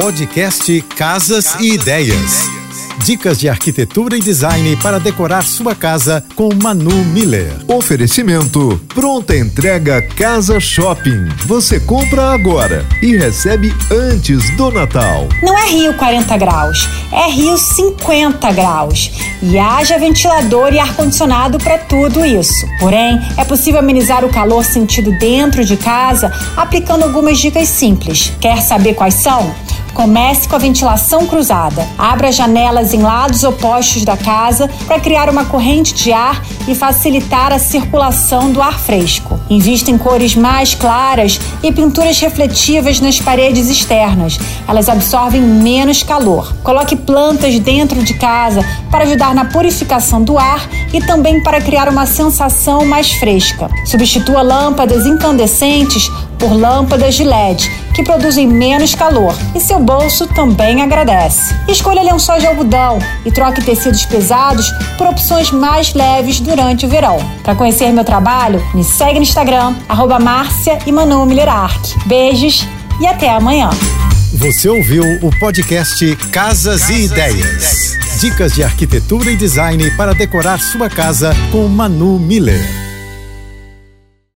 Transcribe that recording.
Podcast Casas e Ideias. Dicas de arquitetura e design para decorar sua casa com Manu Miller. Oferecimento: pronta entrega Casa Shopping. Você compra agora e recebe antes do Natal. Não é Rio 40 graus, é Rio 50 graus. E haja ventilador e ar-condicionado para tudo isso. Porém, é possível amenizar o calor sentido dentro de casa aplicando algumas dicas simples. Quer saber quais são? Comece com a ventilação cruzada. Abra janelas em lados opostos da casa para criar uma corrente de ar e facilitar a circulação do ar fresco. Invista em cores mais claras e pinturas refletivas nas paredes externas. Elas absorvem menos calor. Coloque plantas dentro de casa para ajudar na purificação do ar e também para criar uma sensação mais fresca. Substitua lâmpadas incandescentes por lâmpadas de LED, que produzem menos calor e seu bolso também agradece. Escolha lençóis de algodão e troque tecidos pesados por opções mais leves durante o verão. Para conhecer meu trabalho, me segue no Instagram, arroba Márcia e Manu Miller Beijos e até amanhã. Você ouviu o podcast Casas, Casas e, Ideias. e Ideias. Dicas de arquitetura e design para decorar sua casa com Manu Miller.